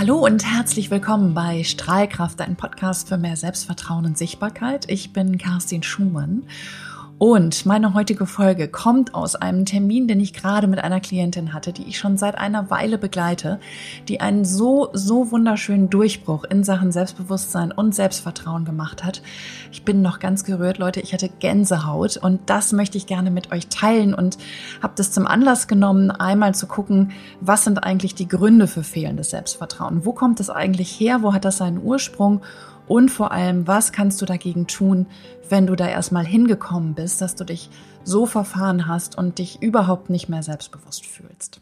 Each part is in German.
Hallo und herzlich willkommen bei Strahlkraft, ein Podcast für mehr Selbstvertrauen und Sichtbarkeit. Ich bin Kerstin Schumann und meine heutige Folge kommt aus einem Termin, den ich gerade mit einer Klientin hatte, die ich schon seit einer Weile begleite, die einen so, so wunderschönen Durchbruch in Sachen Selbstbewusstsein und Selbstvertrauen gemacht hat. Ich bin noch ganz gerührt, Leute. Ich hatte Gänsehaut und das möchte ich gerne mit euch teilen und habe das zum Anlass genommen, einmal zu gucken, was sind eigentlich die Gründe für fehlendes Selbstvertrauen? Wo kommt es eigentlich her? Wo hat das seinen Ursprung? Und vor allem, was kannst du dagegen tun, wenn du da erstmal hingekommen bist, dass du dich so verfahren hast und dich überhaupt nicht mehr selbstbewusst fühlst?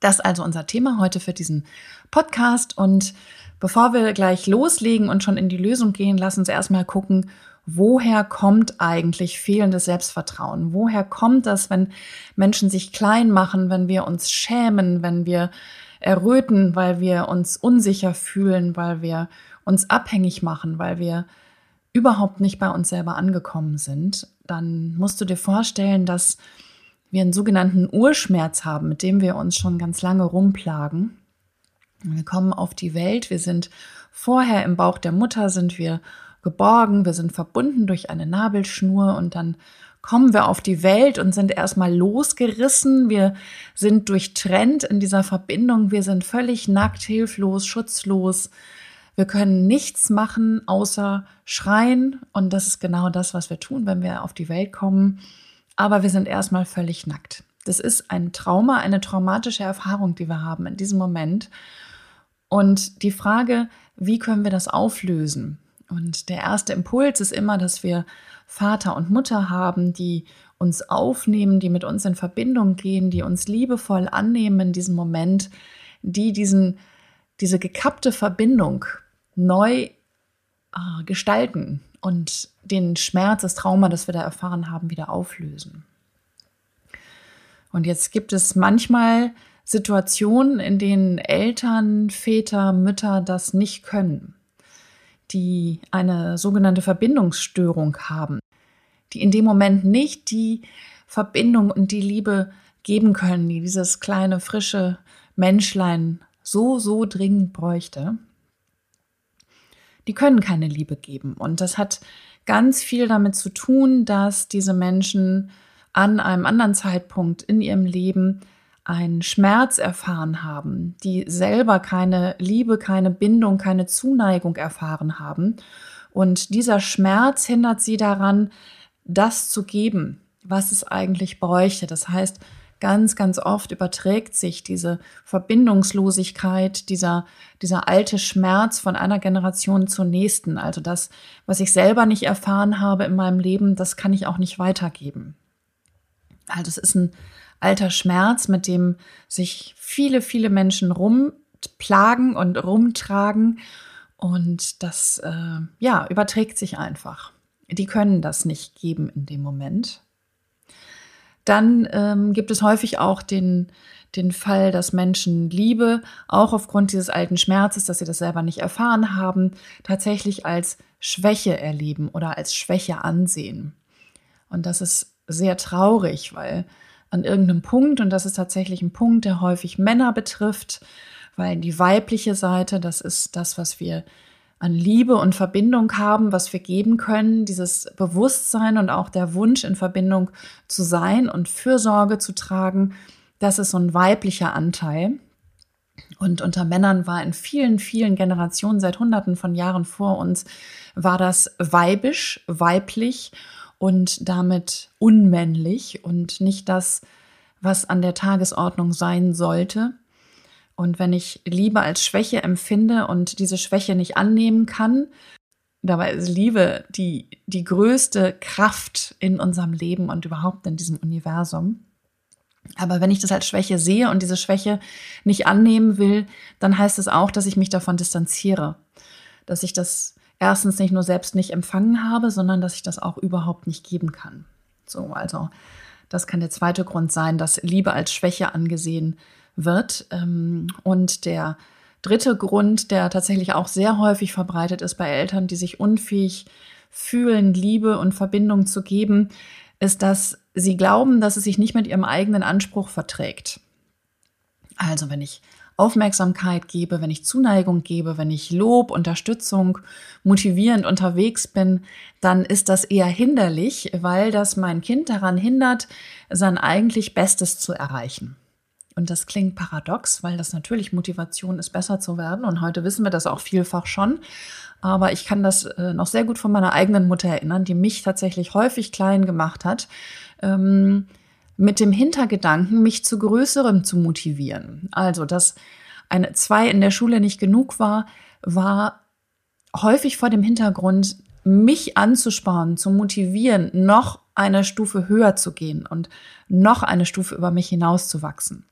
Das ist also unser Thema heute für diesen Podcast. Und bevor wir gleich loslegen und schon in die Lösung gehen, lass uns erstmal gucken, woher kommt eigentlich fehlendes Selbstvertrauen? Woher kommt das, wenn Menschen sich klein machen, wenn wir uns schämen, wenn wir erröten, weil wir uns unsicher fühlen, weil wir uns abhängig machen, weil wir überhaupt nicht bei uns selber angekommen sind, dann musst du dir vorstellen, dass wir einen sogenannten Urschmerz haben, mit dem wir uns schon ganz lange rumplagen. Wir kommen auf die Welt, wir sind vorher im Bauch der Mutter, sind wir geborgen, wir sind verbunden durch eine Nabelschnur und dann kommen wir auf die Welt und sind erstmal losgerissen. Wir sind durchtrennt in dieser Verbindung. Wir sind völlig nackt, hilflos, schutzlos. Wir können nichts machen außer schreien. Und das ist genau das, was wir tun, wenn wir auf die Welt kommen. Aber wir sind erstmal völlig nackt. Das ist ein Trauma, eine traumatische Erfahrung, die wir haben in diesem Moment. Und die Frage, wie können wir das auflösen? Und der erste Impuls ist immer, dass wir Vater und Mutter haben, die uns aufnehmen, die mit uns in Verbindung gehen, die uns liebevoll annehmen in diesem Moment, die diesen, diese gekappte Verbindung neu äh, gestalten und den Schmerz, das Trauma, das wir da erfahren haben, wieder auflösen. Und jetzt gibt es manchmal Situationen, in denen Eltern, Väter, Mütter das nicht können die eine sogenannte Verbindungsstörung haben, die in dem Moment nicht die Verbindung und die Liebe geben können, die dieses kleine, frische Menschlein so, so dringend bräuchte, die können keine Liebe geben. Und das hat ganz viel damit zu tun, dass diese Menschen an einem anderen Zeitpunkt in ihrem Leben einen Schmerz erfahren haben, die selber keine Liebe, keine Bindung, keine Zuneigung erfahren haben. Und dieser Schmerz hindert sie daran, das zu geben, was es eigentlich bräuchte. Das heißt, ganz, ganz oft überträgt sich diese Verbindungslosigkeit, dieser, dieser alte Schmerz von einer Generation zur nächsten. Also das, was ich selber nicht erfahren habe in meinem Leben, das kann ich auch nicht weitergeben. Also es ist ein alter Schmerz, mit dem sich viele, viele Menschen rumplagen und rumtragen. Und das, äh, ja, überträgt sich einfach. Die können das nicht geben in dem Moment. Dann ähm, gibt es häufig auch den, den Fall, dass Menschen Liebe, auch aufgrund dieses alten Schmerzes, dass sie das selber nicht erfahren haben, tatsächlich als Schwäche erleben oder als Schwäche ansehen. Und das ist sehr traurig, weil an irgendeinem Punkt, und das ist tatsächlich ein Punkt, der häufig Männer betrifft, weil die weibliche Seite, das ist das, was wir an Liebe und Verbindung haben, was wir geben können, dieses Bewusstsein und auch der Wunsch in Verbindung zu sein und Fürsorge zu tragen, das ist so ein weiblicher Anteil. Und unter Männern war in vielen, vielen Generationen, seit Hunderten von Jahren vor uns, war das weibisch, weiblich und damit unmännlich und nicht das, was an der Tagesordnung sein sollte. Und wenn ich Liebe als Schwäche empfinde und diese Schwäche nicht annehmen kann, dabei ist Liebe die, die größte Kraft in unserem Leben und überhaupt in diesem Universum. Aber wenn ich das als Schwäche sehe und diese Schwäche nicht annehmen will, dann heißt es auch, dass ich mich davon distanziere, dass ich das erstens nicht nur selbst nicht empfangen habe, sondern dass ich das auch überhaupt nicht geben kann. So, also das kann der zweite Grund sein, dass Liebe als Schwäche angesehen wird. Ähm, und der dritte Grund, der tatsächlich auch sehr häufig verbreitet ist bei Eltern, die sich unfähig fühlen, Liebe und Verbindung zu geben, ist, dass sie glauben, dass es sich nicht mit ihrem eigenen Anspruch verträgt. Also wenn ich Aufmerksamkeit gebe, wenn ich Zuneigung gebe, wenn ich Lob, Unterstützung, motivierend unterwegs bin, dann ist das eher hinderlich, weil das mein Kind daran hindert, sein eigentlich Bestes zu erreichen. Und das klingt paradox, weil das natürlich Motivation ist, besser zu werden. Und heute wissen wir das auch vielfach schon. Aber ich kann das äh, noch sehr gut von meiner eigenen Mutter erinnern, die mich tatsächlich häufig klein gemacht hat. Ähm, mit dem Hintergedanken, mich zu Größerem zu motivieren. Also, dass eine zwei in der Schule nicht genug war, war häufig vor dem Hintergrund, mich anzusparen, zu motivieren, noch eine Stufe höher zu gehen und noch eine Stufe über mich hinauszuwachsen.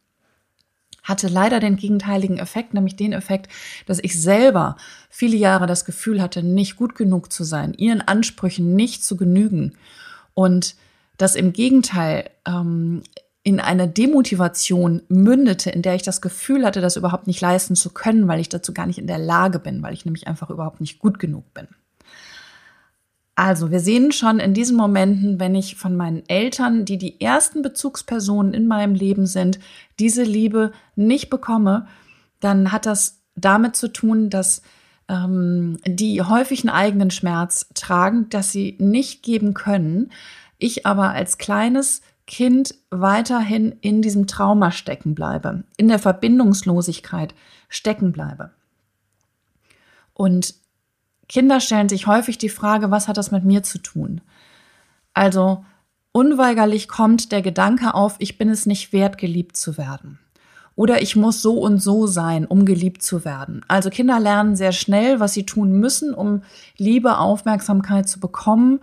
Hatte leider den gegenteiligen Effekt, nämlich den Effekt, dass ich selber viele Jahre das Gefühl hatte, nicht gut genug zu sein, ihren Ansprüchen nicht zu genügen und das im Gegenteil ähm, in eine Demotivation mündete, in der ich das Gefühl hatte, das überhaupt nicht leisten zu können, weil ich dazu gar nicht in der Lage bin, weil ich nämlich einfach überhaupt nicht gut genug bin. Also, wir sehen schon in diesen Momenten, wenn ich von meinen Eltern, die die ersten Bezugspersonen in meinem Leben sind, diese Liebe nicht bekomme, dann hat das damit zu tun, dass ähm, die häufig einen eigenen Schmerz tragen, dass sie nicht geben können, ich aber als kleines Kind weiterhin in diesem Trauma stecken bleibe, in der Verbindungslosigkeit stecken bleibe. Und Kinder stellen sich häufig die Frage, was hat das mit mir zu tun? Also unweigerlich kommt der Gedanke auf, ich bin es nicht wert, geliebt zu werden. Oder ich muss so und so sein, um geliebt zu werden. Also Kinder lernen sehr schnell, was sie tun müssen, um Liebe, Aufmerksamkeit zu bekommen.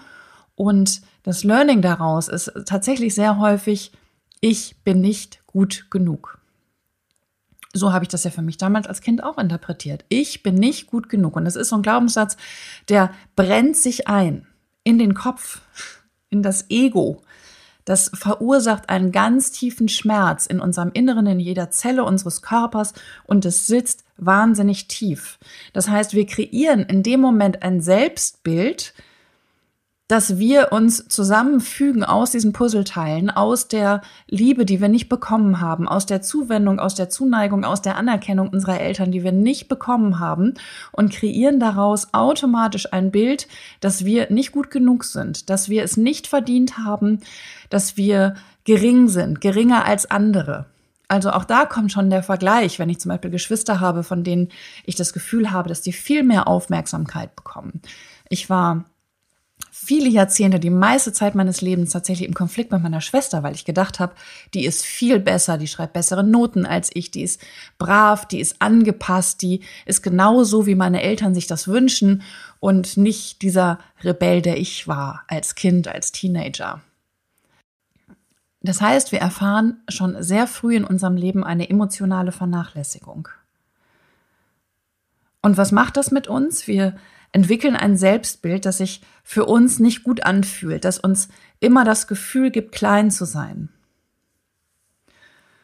Und das Learning daraus ist tatsächlich sehr häufig, ich bin nicht gut genug. So habe ich das ja für mich damals als Kind auch interpretiert. Ich bin nicht gut genug. Und das ist so ein Glaubenssatz, der brennt sich ein in den Kopf, in das Ego. Das verursacht einen ganz tiefen Schmerz in unserem Inneren, in jeder Zelle unseres Körpers und es sitzt wahnsinnig tief. Das heißt, wir kreieren in dem Moment ein Selbstbild, dass wir uns zusammenfügen aus diesen Puzzleteilen, aus der Liebe, die wir nicht bekommen haben, aus der Zuwendung, aus der Zuneigung, aus der Anerkennung unserer Eltern, die wir nicht bekommen haben und kreieren daraus automatisch ein Bild, dass wir nicht gut genug sind, dass wir es nicht verdient haben, dass wir gering sind, geringer als andere. Also auch da kommt schon der Vergleich, wenn ich zum Beispiel Geschwister habe, von denen ich das Gefühl habe, dass die viel mehr Aufmerksamkeit bekommen. Ich war viele Jahrzehnte, die meiste Zeit meines Lebens tatsächlich im Konflikt mit meiner Schwester, weil ich gedacht habe, die ist viel besser, die schreibt bessere Noten als ich, die ist brav, die ist angepasst, die ist genauso, wie meine Eltern sich das wünschen und nicht dieser Rebell, der ich war als Kind, als Teenager. Das heißt, wir erfahren schon sehr früh in unserem Leben eine emotionale Vernachlässigung. Und was macht das mit uns? Wir entwickeln ein Selbstbild, das sich für uns nicht gut anfühlt, das uns immer das Gefühl gibt, klein zu sein.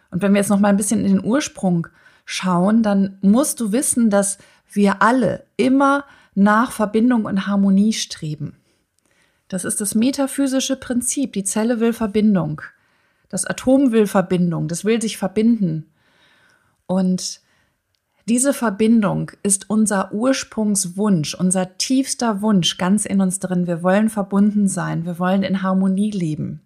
Und wenn wir jetzt noch mal ein bisschen in den Ursprung schauen, dann musst du wissen, dass wir alle immer nach Verbindung und Harmonie streben. Das ist das metaphysische Prinzip. Die Zelle will Verbindung. Das Atom will Verbindung. Das will sich verbinden. Und diese Verbindung ist unser Ursprungswunsch, unser tiefster Wunsch ganz in uns drin. Wir wollen verbunden sein, wir wollen in Harmonie leben.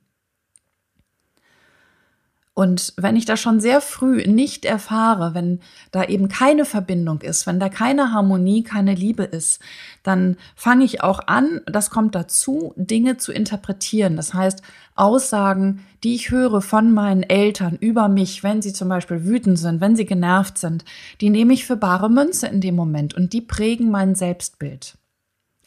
Und wenn ich das schon sehr früh nicht erfahre, wenn da eben keine Verbindung ist, wenn da keine Harmonie, keine Liebe ist, dann fange ich auch an, das kommt dazu, Dinge zu interpretieren. Das heißt, Aussagen, die ich höre von meinen Eltern über mich, wenn sie zum Beispiel wütend sind, wenn sie genervt sind, die nehme ich für bare Münze in dem Moment und die prägen mein Selbstbild.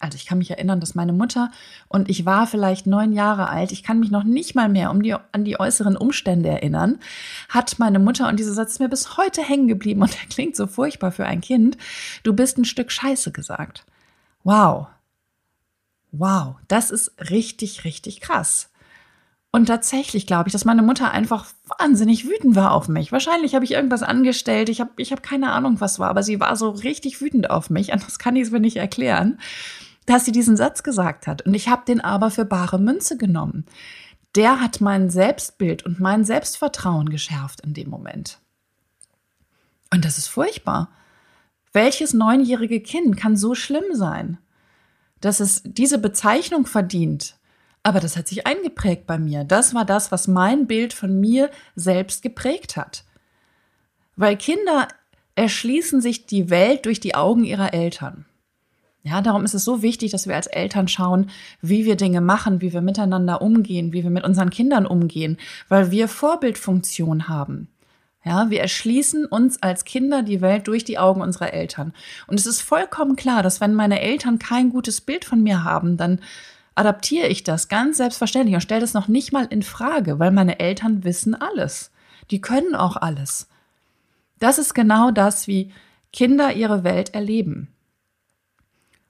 Also ich kann mich erinnern, dass meine Mutter und ich war vielleicht neun Jahre alt, ich kann mich noch nicht mal mehr um die, an die äußeren Umstände erinnern, hat meine Mutter, und dieser Satz ist mir bis heute hängen geblieben und der klingt so furchtbar für ein Kind, du bist ein Stück Scheiße gesagt. Wow. Wow, das ist richtig, richtig krass. Und tatsächlich glaube ich, dass meine Mutter einfach wahnsinnig wütend war auf mich. Wahrscheinlich habe ich irgendwas angestellt, ich habe ich hab keine Ahnung, was war, aber sie war so richtig wütend auf mich, anders kann ich es mir nicht erklären dass sie diesen Satz gesagt hat. Und ich habe den aber für bare Münze genommen. Der hat mein Selbstbild und mein Selbstvertrauen geschärft in dem Moment. Und das ist furchtbar. Welches neunjährige Kind kann so schlimm sein, dass es diese Bezeichnung verdient? Aber das hat sich eingeprägt bei mir. Das war das, was mein Bild von mir selbst geprägt hat. Weil Kinder erschließen sich die Welt durch die Augen ihrer Eltern. Ja, darum ist es so wichtig, dass wir als Eltern schauen, wie wir Dinge machen, wie wir miteinander umgehen, wie wir mit unseren Kindern umgehen, weil wir Vorbildfunktion haben. Ja, wir erschließen uns als Kinder die Welt durch die Augen unserer Eltern. Und es ist vollkommen klar, dass wenn meine Eltern kein gutes Bild von mir haben, dann adaptiere ich das ganz selbstverständlich und stelle das noch nicht mal in Frage, weil meine Eltern wissen alles. Die können auch alles. Das ist genau das, wie Kinder ihre Welt erleben.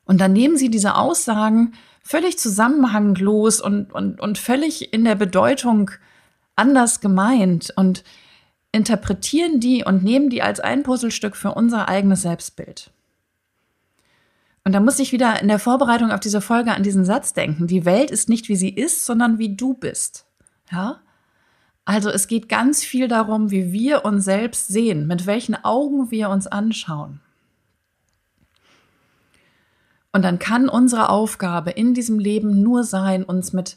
Und dann nehmen sie diese Aussagen völlig zusammenhanglos und, und, und völlig in der Bedeutung anders gemeint und interpretieren die und nehmen die als ein Puzzlestück für unser eigenes Selbstbild. Und da muss ich wieder in der Vorbereitung auf diese Folge an diesen Satz denken. Die Welt ist nicht wie sie ist, sondern wie du bist. Ja? Also es geht ganz viel darum, wie wir uns selbst sehen, mit welchen Augen wir uns anschauen. Und dann kann unsere Aufgabe in diesem Leben nur sein, uns mit,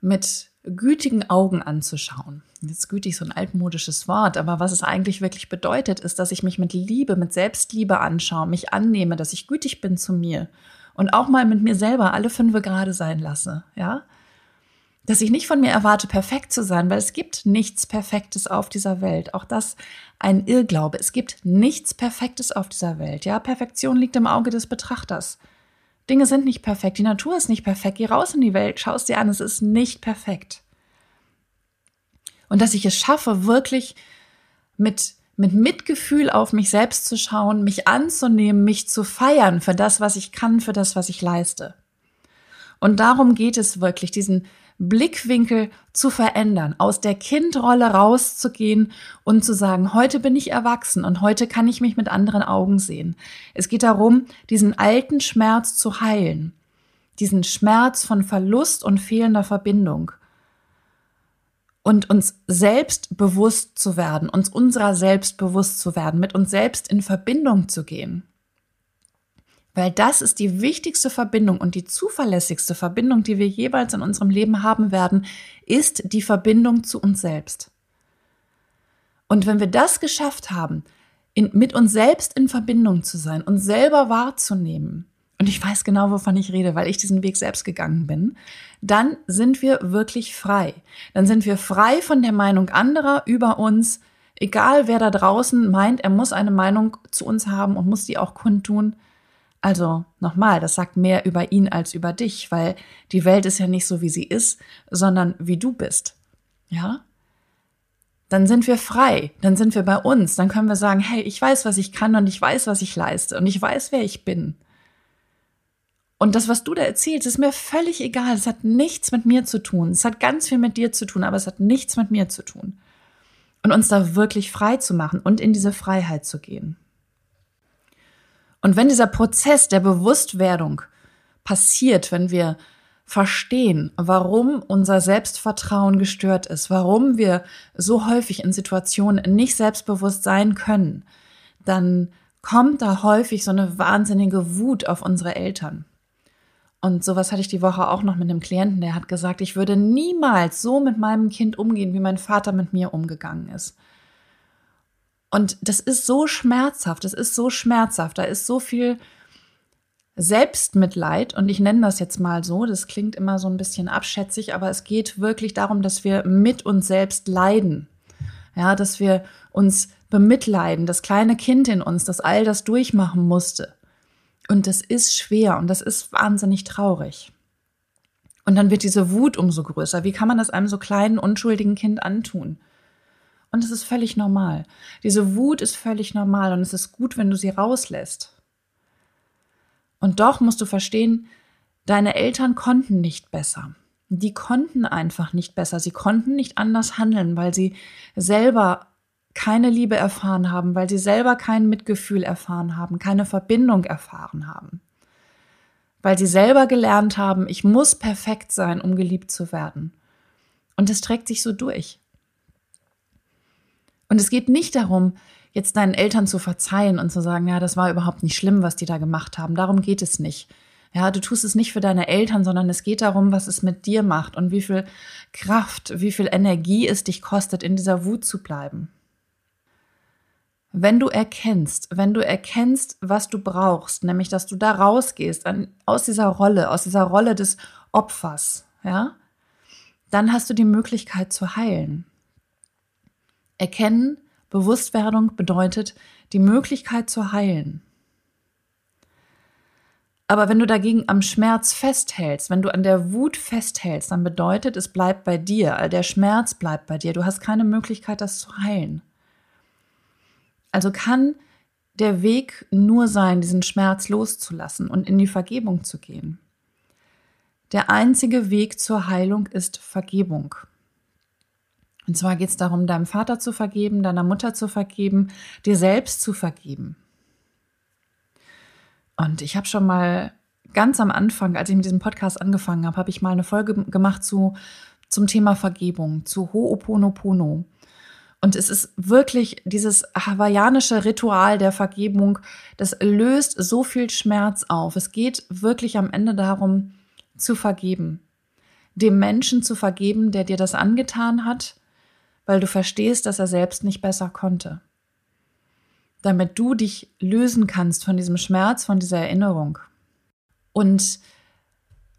mit gütigen Augen anzuschauen. Jetzt gütig so ein altmodisches Wort, aber was es eigentlich wirklich bedeutet, ist, dass ich mich mit Liebe, mit Selbstliebe anschaue, mich annehme, dass ich gütig bin zu mir und auch mal mit mir selber alle fünf gerade sein lasse, ja? Dass ich nicht von mir erwarte, perfekt zu sein, weil es gibt nichts Perfektes auf dieser Welt. Auch das ein Irrglaube. Es gibt nichts Perfektes auf dieser Welt. Ja, Perfektion liegt im Auge des Betrachters. Dinge sind nicht perfekt, die Natur ist nicht perfekt. Geh raus in die Welt, schau es dir an, es ist nicht perfekt. Und dass ich es schaffe, wirklich mit, mit Mitgefühl auf mich selbst zu schauen, mich anzunehmen, mich zu feiern für das, was ich kann, für das, was ich leiste. Und darum geht es wirklich, diesen Blickwinkel zu verändern, aus der Kindrolle rauszugehen und zu sagen, heute bin ich erwachsen und heute kann ich mich mit anderen Augen sehen. Es geht darum, diesen alten Schmerz zu heilen, diesen Schmerz von Verlust und fehlender Verbindung und uns selbst bewusst zu werden, uns unserer selbst bewusst zu werden, mit uns selbst in Verbindung zu gehen. Weil das ist die wichtigste Verbindung und die zuverlässigste Verbindung, die wir jeweils in unserem Leben haben werden, ist die Verbindung zu uns selbst. Und wenn wir das geschafft haben, in, mit uns selbst in Verbindung zu sein, uns selber wahrzunehmen, und ich weiß genau, wovon ich rede, weil ich diesen Weg selbst gegangen bin, dann sind wir wirklich frei. Dann sind wir frei von der Meinung anderer über uns, egal wer da draußen meint, er muss eine Meinung zu uns haben und muss die auch kundtun. Also nochmal, das sagt mehr über ihn als über dich, weil die Welt ist ja nicht so, wie sie ist, sondern wie du bist. Ja? Dann sind wir frei, dann sind wir bei uns, dann können wir sagen, hey, ich weiß, was ich kann und ich weiß, was ich leiste und ich weiß, wer ich bin. Und das, was du da erzählst, ist mir völlig egal. Es hat nichts mit mir zu tun. Es hat ganz viel mit dir zu tun, aber es hat nichts mit mir zu tun. Und uns da wirklich frei zu machen und in diese Freiheit zu gehen. Und wenn dieser Prozess der Bewusstwerdung passiert, wenn wir verstehen, warum unser Selbstvertrauen gestört ist, warum wir so häufig in Situationen nicht selbstbewusst sein können, dann kommt da häufig so eine wahnsinnige Wut auf unsere Eltern. Und sowas hatte ich die Woche auch noch mit einem Klienten, der hat gesagt, ich würde niemals so mit meinem Kind umgehen, wie mein Vater mit mir umgegangen ist. Und das ist so schmerzhaft, das ist so schmerzhaft, da ist so viel Selbstmitleid und ich nenne das jetzt mal so, das klingt immer so ein bisschen abschätzig, aber es geht wirklich darum, dass wir mit uns selbst leiden. Ja, dass wir uns bemitleiden, das kleine Kind in uns, das all das durchmachen musste. Und das ist schwer und das ist wahnsinnig traurig. Und dann wird diese Wut umso größer. Wie kann man das einem so kleinen, unschuldigen Kind antun? Und es ist völlig normal. Diese Wut ist völlig normal und es ist gut, wenn du sie rauslässt. Und doch musst du verstehen, deine Eltern konnten nicht besser. Die konnten einfach nicht besser. Sie konnten nicht anders handeln, weil sie selber keine Liebe erfahren haben, weil sie selber kein Mitgefühl erfahren haben, keine Verbindung erfahren haben. Weil sie selber gelernt haben, ich muss perfekt sein, um geliebt zu werden. Und es trägt sich so durch. Und es geht nicht darum, jetzt deinen Eltern zu verzeihen und zu sagen, ja, das war überhaupt nicht schlimm, was die da gemacht haben. Darum geht es nicht. Ja, du tust es nicht für deine Eltern, sondern es geht darum, was es mit dir macht und wie viel Kraft, wie viel Energie es dich kostet, in dieser Wut zu bleiben. Wenn du erkennst, wenn du erkennst, was du brauchst, nämlich dass du da rausgehst an, aus dieser Rolle, aus dieser Rolle des Opfers, ja, dann hast du die Möglichkeit zu heilen. Erkennen, Bewusstwerdung bedeutet die Möglichkeit zu heilen. Aber wenn du dagegen am Schmerz festhältst, wenn du an der Wut festhältst, dann bedeutet es bleibt bei dir, der Schmerz bleibt bei dir. Du hast keine Möglichkeit, das zu heilen. Also kann der Weg nur sein, diesen Schmerz loszulassen und in die Vergebung zu gehen. Der einzige Weg zur Heilung ist Vergebung. Und zwar geht es darum, deinem Vater zu vergeben, deiner Mutter zu vergeben, dir selbst zu vergeben. Und ich habe schon mal ganz am Anfang, als ich mit diesem Podcast angefangen habe, habe ich mal eine Folge gemacht zu, zum Thema Vergebung, zu Ho'oponopono. Und es ist wirklich dieses hawaiianische Ritual der Vergebung, das löst so viel Schmerz auf. Es geht wirklich am Ende darum, zu vergeben. Dem Menschen zu vergeben, der dir das angetan hat weil du verstehst, dass er selbst nicht besser konnte. Damit du dich lösen kannst von diesem Schmerz, von dieser Erinnerung. Und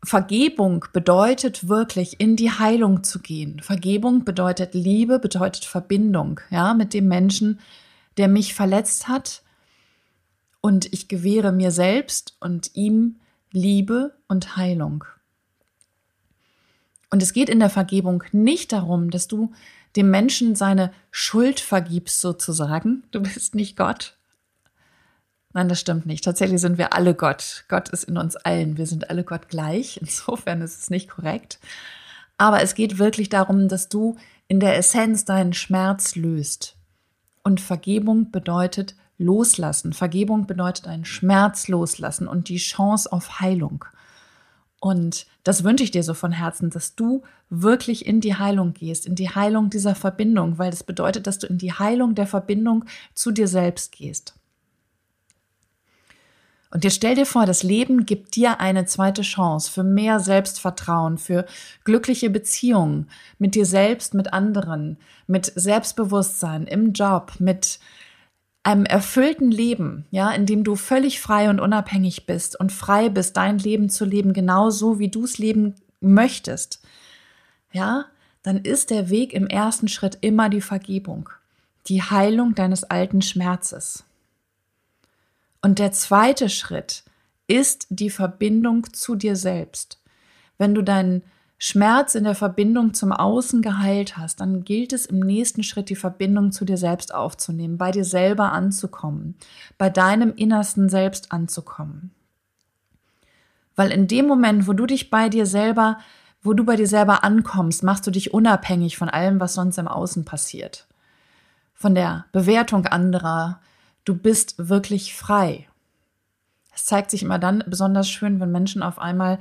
Vergebung bedeutet wirklich in die Heilung zu gehen. Vergebung bedeutet Liebe, bedeutet Verbindung, ja, mit dem Menschen, der mich verletzt hat. Und ich gewähre mir selbst und ihm Liebe und Heilung. Und es geht in der Vergebung nicht darum, dass du dem Menschen seine Schuld vergibst sozusagen. Du bist nicht Gott. Nein, das stimmt nicht. Tatsächlich sind wir alle Gott. Gott ist in uns allen. Wir sind alle Gott gleich. Insofern ist es nicht korrekt. Aber es geht wirklich darum, dass du in der Essenz deinen Schmerz löst. Und Vergebung bedeutet loslassen. Vergebung bedeutet einen Schmerz loslassen und die Chance auf Heilung. Und das wünsche ich dir so von Herzen, dass du wirklich in die Heilung gehst, in die Heilung dieser Verbindung, weil das bedeutet, dass du in die Heilung der Verbindung zu dir selbst gehst. Und jetzt stell dir vor, das Leben gibt dir eine zweite Chance für mehr Selbstvertrauen, für glückliche Beziehungen mit dir selbst, mit anderen, mit Selbstbewusstsein im Job, mit einem erfüllten Leben, ja, in dem du völlig frei und unabhängig bist und frei bist, dein Leben zu leben, genauso wie du es leben möchtest, ja, dann ist der Weg im ersten Schritt immer die Vergebung, die Heilung deines alten Schmerzes. Und der zweite Schritt ist die Verbindung zu dir selbst. Wenn du deinen Schmerz in der Verbindung zum Außen geheilt hast, dann gilt es im nächsten Schritt die Verbindung zu dir selbst aufzunehmen, bei dir selber anzukommen, bei deinem innersten Selbst anzukommen. Weil in dem Moment, wo du dich bei dir selber, wo du bei dir selber ankommst, machst du dich unabhängig von allem, was sonst im Außen passiert. Von der Bewertung anderer. Du bist wirklich frei. Es zeigt sich immer dann besonders schön, wenn Menschen auf einmal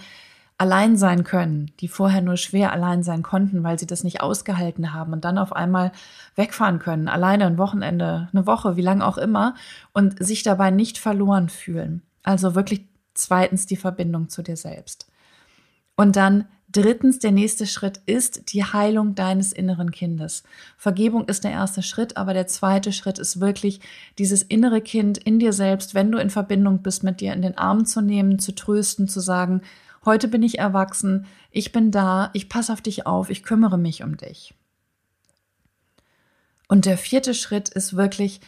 allein sein können, die vorher nur schwer allein sein konnten, weil sie das nicht ausgehalten haben und dann auf einmal wegfahren können, alleine ein Wochenende, eine Woche, wie lange auch immer und sich dabei nicht verloren fühlen. Also wirklich zweitens die Verbindung zu dir selbst. Und dann drittens, der nächste Schritt ist die Heilung deines inneren Kindes. Vergebung ist der erste Schritt, aber der zweite Schritt ist wirklich dieses innere Kind in dir selbst, wenn du in Verbindung bist mit dir, in den Arm zu nehmen, zu trösten, zu sagen, Heute bin ich erwachsen, ich bin da, ich passe auf dich auf, ich kümmere mich um dich. Und der vierte Schritt ist wirklich,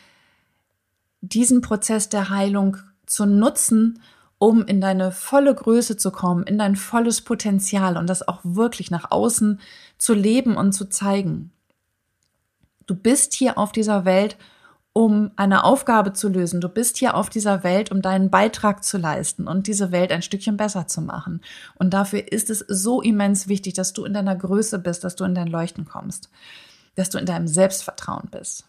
diesen Prozess der Heilung zu nutzen, um in deine volle Größe zu kommen, in dein volles Potenzial und das auch wirklich nach außen zu leben und zu zeigen. Du bist hier auf dieser Welt, um eine Aufgabe zu lösen. Du bist hier auf dieser Welt, um deinen Beitrag zu leisten und diese Welt ein Stückchen besser zu machen. Und dafür ist es so immens wichtig, dass du in deiner Größe bist, dass du in dein Leuchten kommst, dass du in deinem Selbstvertrauen bist.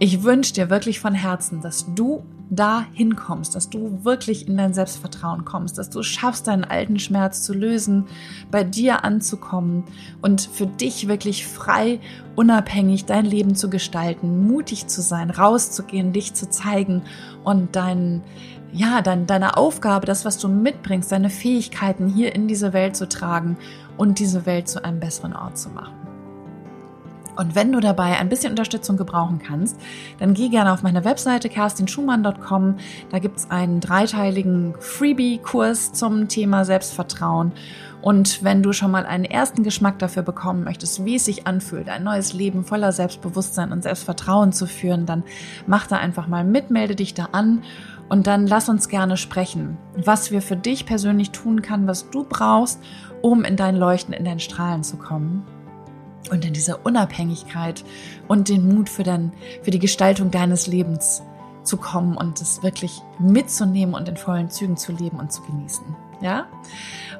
Ich wünsche dir wirklich von Herzen, dass du da hinkommst, dass du wirklich in dein Selbstvertrauen kommst, dass du schaffst, deinen alten Schmerz zu lösen, bei dir anzukommen und für dich wirklich frei, unabhängig dein Leben zu gestalten, mutig zu sein, rauszugehen, dich zu zeigen und dein, ja, dein, deine Aufgabe, das, was du mitbringst, deine Fähigkeiten hier in diese Welt zu tragen und diese Welt zu einem besseren Ort zu machen. Und wenn du dabei ein bisschen Unterstützung gebrauchen kannst, dann geh gerne auf meine Webseite kerstinschumann.com. Da gibt's einen dreiteiligen Freebie-Kurs zum Thema Selbstvertrauen. Und wenn du schon mal einen ersten Geschmack dafür bekommen möchtest, wie es sich anfühlt, ein neues Leben voller Selbstbewusstsein und Selbstvertrauen zu führen, dann mach da einfach mal mit, melde dich da an und dann lass uns gerne sprechen, was wir für dich persönlich tun kann, was du brauchst, um in dein Leuchten, in dein Strahlen zu kommen und in dieser Unabhängigkeit und den Mut für, dein, für die Gestaltung deines Lebens zu kommen und es wirklich mitzunehmen und in vollen Zügen zu leben und zu genießen. Ja?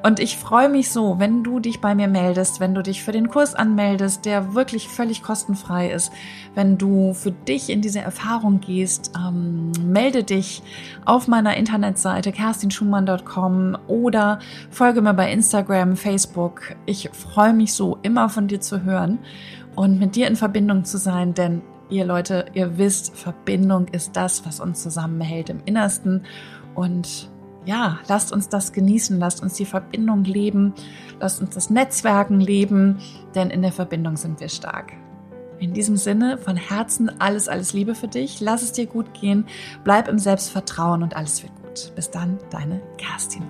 Und ich freue mich so, wenn du dich bei mir meldest, wenn du dich für den Kurs anmeldest, der wirklich völlig kostenfrei ist, wenn du für dich in diese Erfahrung gehst, ähm, melde dich auf meiner Internetseite kerstinschumann.com oder folge mir bei Instagram, Facebook. Ich freue mich so, immer von dir zu hören und mit dir in Verbindung zu sein, denn ihr Leute, ihr wisst, Verbindung ist das, was uns zusammenhält im Innersten und ja, lasst uns das genießen, lasst uns die Verbindung leben, lasst uns das Netzwerken leben, denn in der Verbindung sind wir stark. In diesem Sinne von Herzen alles, alles Liebe für dich. Lass es dir gut gehen, bleib im Selbstvertrauen und alles wird gut. Bis dann, deine Kerstin.